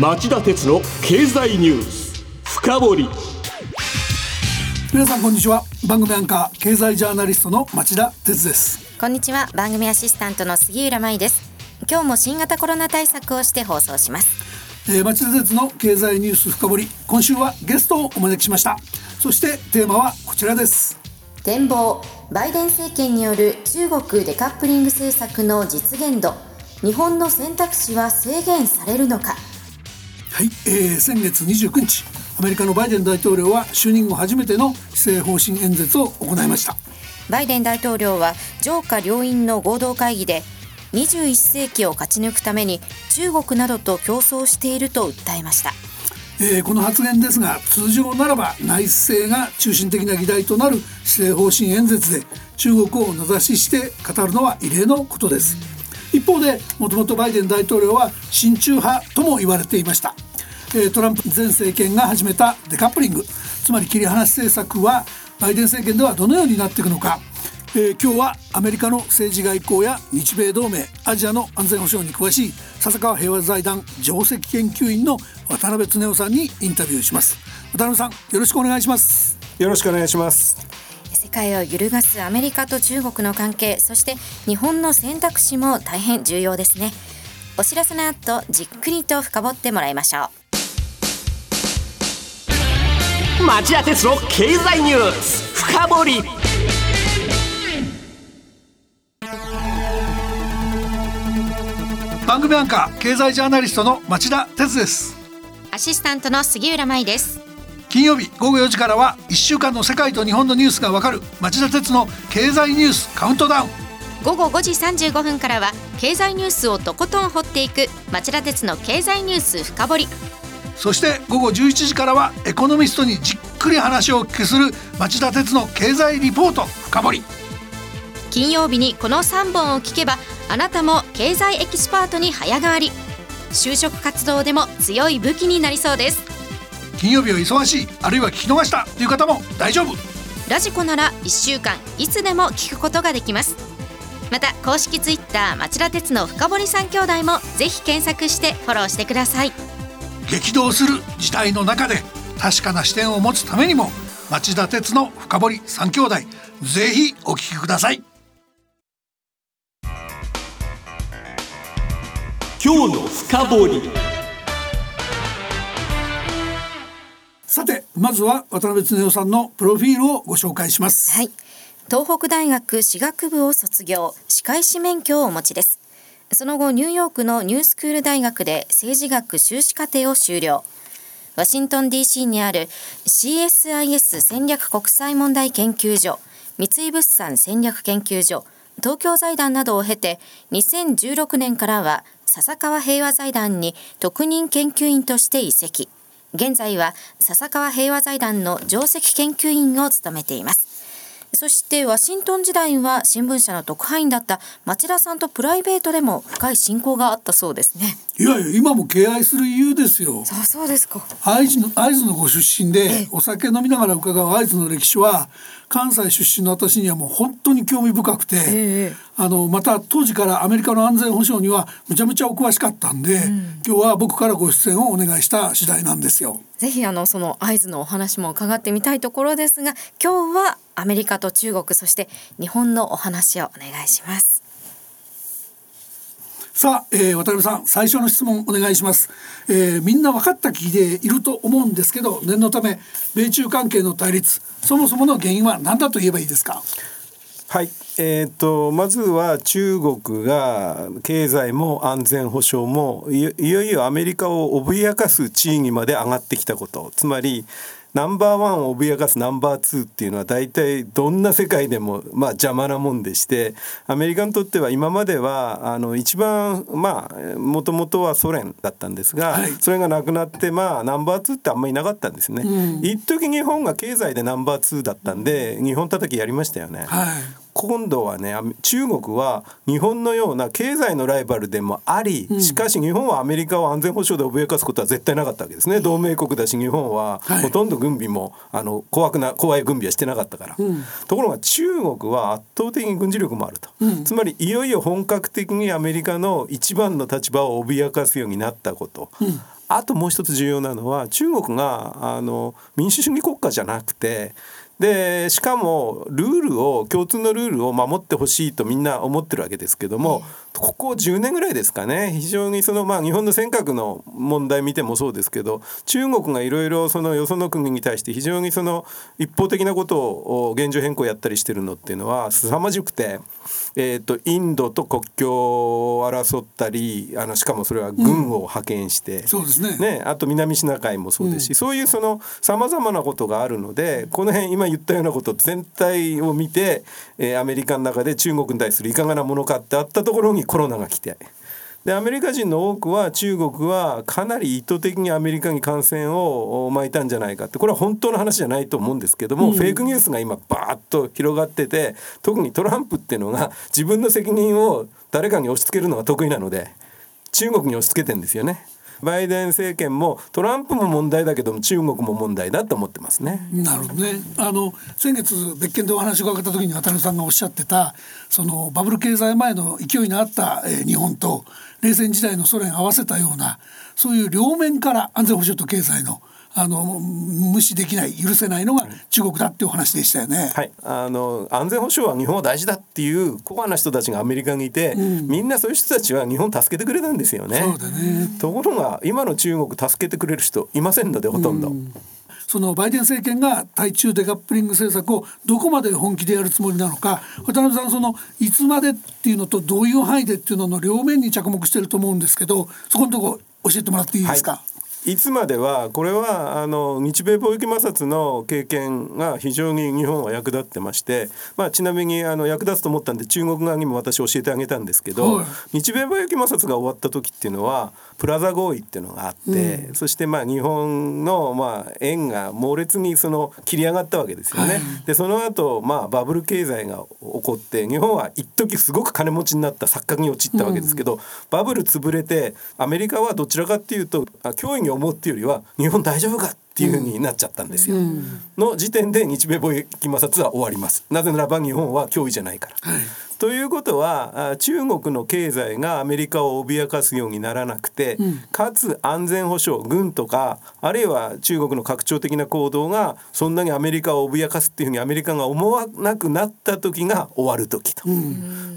町田鉄の経済ニュース。深掘り。皆さんこんにちは。番組アンカー経済ジャーナリストの町田鉄です。こんにちは。番組アシスタントの杉浦舞です。今日も新型コロナ対策をして放送します。えー、町田鉄の経済ニュース深掘り。今週はゲストをお招きしました。そしてテーマはこちらです。展望。バイデン政権による中国デカップリング政策の実現度。日本の選択肢は制限されるのかはい、えー、先月29日アメリカのバイデン大統領は就任後初めての施政方針演説を行いました。バイデン大統領は上下両院の合同会議で21世紀を勝ち抜くために中国などと競争していると訴えました。えー、この発言ですが通常ならば内政が中心的な議題となる施政方針演説で中国を名指しして語るのは異例のことです一方でもともとバイデン大統領は親中派とも言われていました。トランプ前政権が始めたデカップリング。つまり切り離し政策はバイデン政権ではどのようになっていくのか、えー、今日はアメリカの政治外交や日米同盟アジアの安全保障に詳しい笹川平和財団上席研究員の渡辺恒夫さんにインタビューします。渡辺さんよろしくお願いします。よろしくお願いします。世界を揺るがすアメリカと中国の関係そして日本の選択肢も大変重要ですね。お知らせの後じっくりと深掘ってもらいましょう。町田鉄の経済ニュース深掘り。番組アンカー経済ジャーナリストの町田鉄です。アシスタントの杉浦舞です金曜日午後4時からは1週間の世界と日本のニュースがわかる町田徹の経済ニュースカウントダウン。午後5時35分からは経済ニュースをとことん掘っていく町田徹の経済ニュース深掘り。そして午後11時からはエコノミストにじっくり話をお聞きする町田徹の経済リポート深掘り。金曜日にこの3本を聞けばあなたも経済エキスパートに早変わり。就職活動でも強い武器になりそうです金曜日は忙しいあるいは聞き逃したという方も大丈夫。ラジコなら1週間いつでも聞くことができます。また公式ツイッター町田鉄の深堀三兄弟もぜひ検索してフォローしてください。激動する時代の中で確かな視点を持つためにも町田鉄の深堀三兄弟ぜひお聞きください。今日の深掘さてまずは渡辺恒夫さんのプロフィールをご紹介します。はい。東北大学歯学部を卒業歯科医師免許をお持ちです。その後ニューヨークのニュースクール大学で政治学修士課程を修了。ワシントン DC にある CSIS 戦略国際問題研究所三井物産戦略研究所東京財団などを経て2016年からは笹川平和財団に特任研究員として移籍。現在は笹川平和財団の上席研究員を務めています。そしてワシントン時代は新聞社の特派員だった町田さんとプライベートでも深い親交があったそうですね。いやいや今も敬愛する理由ですよ。そうそうですか。会津の会津のご出身でお酒飲みながら伺う会津の歴史は関西出身の私にはもう本当に興味深くて、えー、あのまた当時からアメリカの安全保障にはむちゃむちゃお詳しかったんで、うん、今日は僕からご出演をお願いした次第なんですよ。ぜひあのその会津のお話も伺ってみたいところですが今日はアメリカと中国そして日本のお話をお願いします。さあ、えー、渡辺さん最初の質問お願いします、えー、みんな分かった気でいると思うんですけど念のため米中関係の対立そもそもの原因は何だと言えばいいですか？はい、えーと、まずは中国が経済も安全保障もいよいよアメリカを脅かす地位にまで上がってきたこと。つまりナンバーワンを脅かすナンバーツーっていうのは大体どんな世界でもまあ邪魔なもんでしてアメリカにとっては今まではあの一番まあもともとはソ連だったんですが、はい、それがなくなってまあナンバーツーってあんまりいなかったんですね。うん、一時日本が経済でナンバーツーだったんで日本叩きやりましたよね。はい今度はね中国は日本のような経済のライバルでもあり、しかし日本はアメリカを安全保障で脅かすことは絶対なかったわけですね。同盟国だし日本はほとんど軍備もあの怖くな怖い軍備はしてなかったから、うん、ところが中国は圧倒的に軍事力もあると、うん、つまりいよいよ本格的にアメリカの一番の立場を脅かすようになったこと、うん。あともう一つ重要なのは中国があの民主主義国家じゃなくてでしかもルールを共通のルールを守ってほしいとみんな思ってるわけですけども、ここ10年ぐらいですかね。非常にそのまあ日本の尖閣の問題見てもそうですけど中国がいろいろそのよその国に対して非常にその一方的なことを現状変更やったりしてるのっていうのは凄まじくて、えー、とインドと国境を争ったりあのしかもそれは軍を派遣して、そうですね。ね、あと南シナ海もそうですし、そういうそのさまざまなことがあるのでこの辺今言ったようなこと全体を見て、えーアメリカの中で中国に対するいかがなものかってあったところにコロナが来て。でアメリカ人の多くは中国はかなり意図的にアメリカに感染を巻いたんじゃないかってこれは本当の話じゃないと思うんですけども、フェイクニュースが今バーッと広がってて特にトランプっていうのが自分の責任を誰かに押し付けるのが得意なので中国に押し付けてんですよね。バイデン政権もトランプも問題だけども中国も問題だと思ってますね。なるほどね。あの先月別件でお話を伺った時に渡辺さんがおっしゃってたそのバブル経済前の勢いのあった、えー日本と冷戦時代のソ連合わせたようなそういう両面から安全保障と経済のあの無視できない許せないのが中国だっていうお話でしたよね。はい、あの安全保障は日本は大事だっていうコアな人たちがアメリカにいて、みんなそういう人たちは日本助けてくれたんですよね。そうだねところが今の中国助けてくれる人いませんのでほとんど。そのバイデン政権が対中デカップリング政策をどこまで本気でやるつもりなのか渡辺さんそのいつまでっていうのとどういう範囲でっていうのの両面に着目してると思うんですけどそこのとこ教えてもらっていいですか？いつまではこれはあの日米貿易摩擦の経験が非常に日本は役立ってまして、まあ、ちなみにあの役立つと思ったんで中国側にも私教えてあげたんですけど、はい。日米貿易摩擦が終わった時っていうのはプラザ合意っていうのがあって、そしてまあ日本のまあ円が猛烈にその切り上がったわけですよね。はい。でその後まあバブル経済が起こって日本は一時すごく金持ちになった錯覚に陥ったわけですけど、バブル潰れてアメリカはどちらかっていうとあ脅威に思うっていうよりは日本大丈夫かっていうふうになっちゃったんですよ。の時点で日米貿易摩擦は終わります。なぜならば日本は脅威じゃないから。ということはあ中国の経済がアメリカを脅かすようにならなくて、かつ安全保障軍とかあるいは中国の拡張的な行動がそんなにアメリカを脅かすっていうふうにアメリカが思わなくなった時が終わる時と、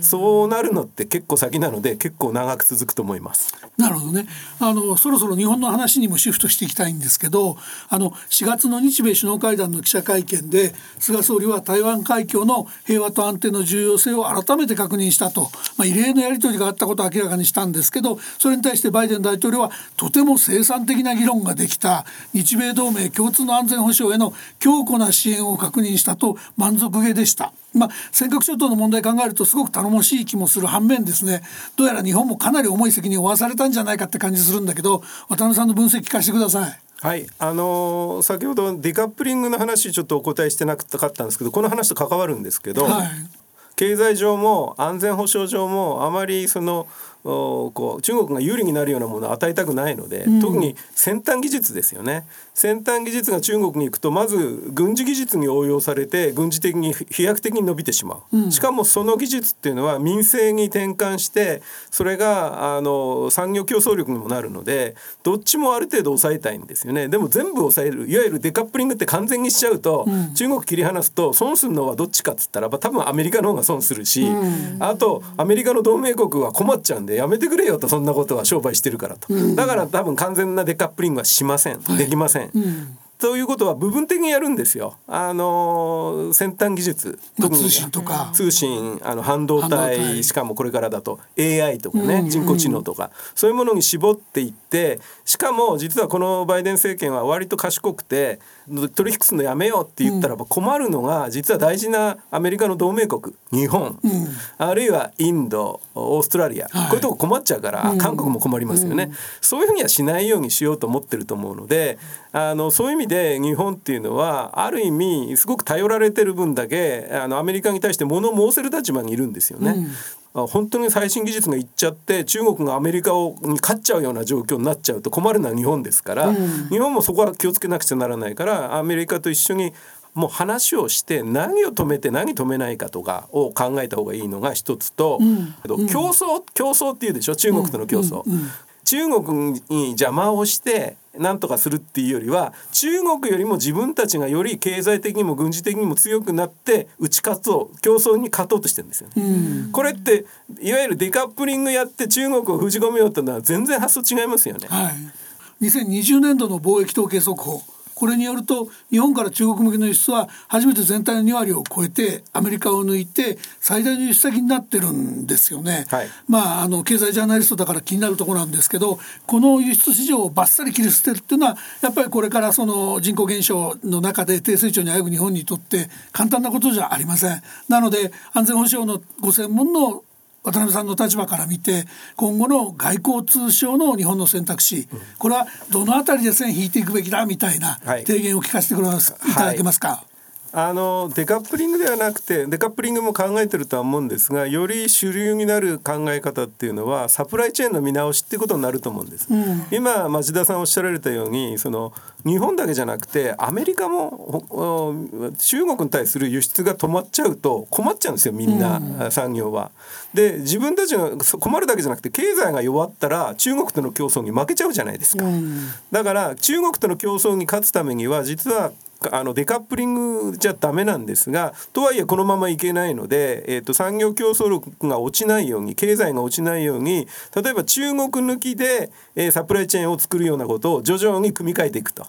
そうなるのって結構先なので結構長く続くと思います。なるほどね。あのそろそろ日本の話にもシフトしていきたいんですけどあの4月の日米首脳会談の記者会見で菅総理は台湾海峡の平和と安定の重要性を改めて確認したと、まあ、異例のやり取りがあったことを明らかにしたんですけどそれに対してバイデン大統領はとても生産的な議論ができた。日米同盟共通の安全保障への強固な支援を確認したと満足げでした。まあ、尖閣諸島の問題考えるとすごく頼もしい気もする反面ですね。どうやら日本もかなり重い責任を負わされたんじゃないかって感じするんだけど渡辺さんの分析聞かせてください。はい、あのー先ほどデカップリングの話ちょっとお答えしてなかったんですけどこの話と関わるんですけど、はい経済上も安全保障上もあまりそのこう中国が有利になるようなものを与えたくないので、特に先端技術ですよね。先端技術が中国に行くとまず軍事技術に応用されて軍事的に飛躍的に伸びてしまう、しかもその技術っていうのは民生に転換してそれがあの産業競争力にもなるのでどっちもある程度抑えたいんですよね。でも全部抑えるいわゆるデカップリングって完全にしちゃうと、中国切り離すと損するのはどっちかっつったらば多分アメリカの方が損するし、あとアメリカの同盟国は困っちゃうんでやめてくれよとそんなことは商売してるからと、だから多分完全なデカップリングはしません、できません。ということは部分的にやるんですよ。あの先端技術、通信とか。通信あの半導半導体。体しかもこれからだと AI とかね、人工知能とか。そういうものに絞っていってしかも実はこのバイデン政権は割と賢くて取引するのやめようって言ったらば困るのが実は大事なアメリカの同盟国日本、あるいはインドオーストラリア、はい。こういうとこ困っちゃうから、韓国も困りますよね、そういうふうにはしないようにしようと思ってると思うのであのそういう意味で日本っていうのはある意味すごく頼られてる分だけあのアメリカに対して物を申せる立場にいるんですよね。あ本当に最新技術がいっちゃって中国がアメリカをに勝っちゃうような状況になっちゃうと困るのは日本ですから、日本もそこは気をつけなくちゃならないからアメリカと一緒にもう話をして何を止めて何止めないかとかを考えた方がいいのが一つと、競争競争っていうでしょ？中国との競争。中国に邪魔をしてなんとかするっていうよりは中国よりも自分たちがより経済的にも軍事的にも強くなって打ち勝つを競争に勝とうとしてるんですよね。これっていわゆるデカップリングやって中国を封じ込めようってのは全然発想違いますよね。はい、2020年度の貿易統計速報これによると日本から中国向けの輸出は初めて全体の2割を超えてアメリカを抜いて最大の輸出先になってるんですよね。はい、まああの経済ジャーナリストだから気になるところなんですけどこの輸出市場をバッサリ切り捨てるっていうのはやっぱりこれからその人口減少の中で低成長にあぐ日本にとって簡単なことじゃありません。なので安全保障のご専門の渡辺さんの立場から見て今後の外交通商の日本の選択肢、これはどの辺りで線引いていくべきだみたいな提言を聞かせてくださ、い、いただけますか？あのデカップリングではなくてデカップリングも考えてるとは思うんですがより主流になる考え方っていうのはサプライチェーンの見直しっていうことになると思うんです。うん、今町田さんおっしゃられたようにその日本だけじゃなくてアメリカも中国に対する輸出が止まっちゃうと困っちゃうんですよみんな、うん、産業は。で自分たちが困るだけじゃなくて経済が弱ったら中国との競争に負けちゃうじゃないですか。うん、だから中国との競争に勝つためには実はあのデカップリングじゃダメなんですがとはいえこのままいけないので、えーと、産業競争力が落ちないように経済が落ちないように例えば中国抜きで、えー、サプライチェーンを作るようなことを徐々に組み替えていくと。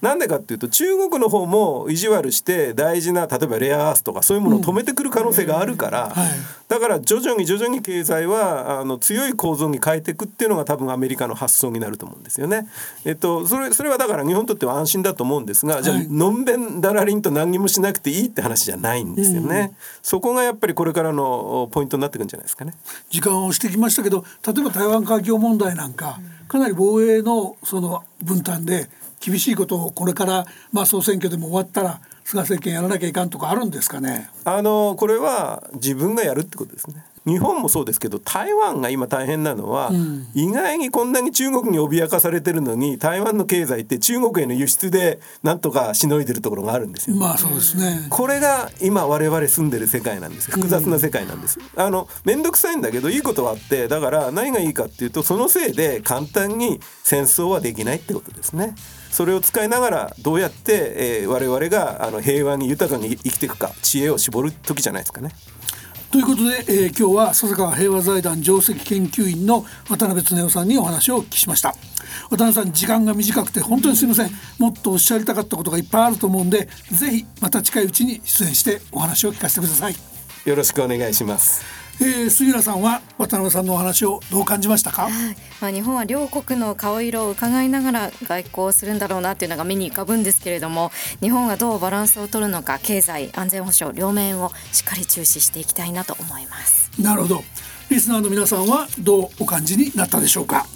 な、んでかっていうと中国の方も意地悪して大事な例えばレアアースとかそういうものを止めてくる可能性があるから、だから徐々に徐々に経済はあの強い構造に変えていくっていうのが多分アメリカの発想になると思うんですよね。えっと、それそれはだから日本にとっては安心だと思うんですがじゃあ、はい。のんべんだらりんと何にもしなくていいって話じゃないんですよね、うん、そこがやっぱりこれからのポイントになってくるんじゃないですかね。時間をしてきましたけど例えば台湾海峡問題なんかかなり防衛のその分担で厳しいことをこれからまあ総選挙でも終わったら菅政権やらなきゃいかんとかあるんですかね？あのこれは自分がやるってことですね。日本もそうですけど台湾が今大変なのは、うん、意外にこんなに中国に脅かされてるのに台湾の経済って中国への輸出でなんとかしのいでるところがあるんですよ、まあそうですね。これが今我々住んでる世界なんです複雑な世界なんです、うん、あの面倒くさいんだけどいいことはあってだから何がいいかっていうとそのせいで簡単に戦争はできないってことですねそれを使いながらどうやって、えー、我々があの平和に豊かに生きていくか知恵を絞る時じゃないですかね。ということで、えー、今日は笹川平和財団上席研究員の渡辺恒夫さんにお話をお聞きしました。渡辺さん時間が短くて本当にすみません。もっとおっしゃりたかったことがいっぱいあると思うんでぜひまた近いうちに出演してお話を聞かせてください。よろしくお願いしますえー、杉浦さんは渡辺さんのお話をどう感じましたか、はい、まあ、日本は両国の顔色を伺いながら外交をするんだろうなっていうのが目に浮かぶんですけれども日本がどうバランスを取るのか経済安全保障両面をしっかり注視していきたいなと思います。なるほど。リスナーの皆さんはどうお感じになったでしょうか？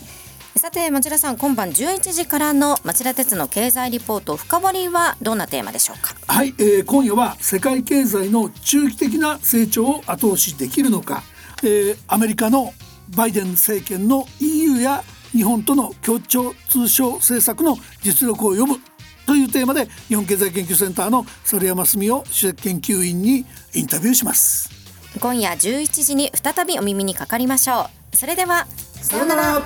さて町田さん今晩11時からの町田鉄の経済リポート深掘りはどんなテーマでしょうか？はい、えー、今夜は世界経済の中期的な成長を後押しできるのか、えー、アメリカのバイデン政権の EU や日本との協調通商政策の実力を読むというテーマで日本経済研究センターの反山澄夫主席研究員にインタビューします。今夜11時に再びお耳にかかりましょう。それではさようなら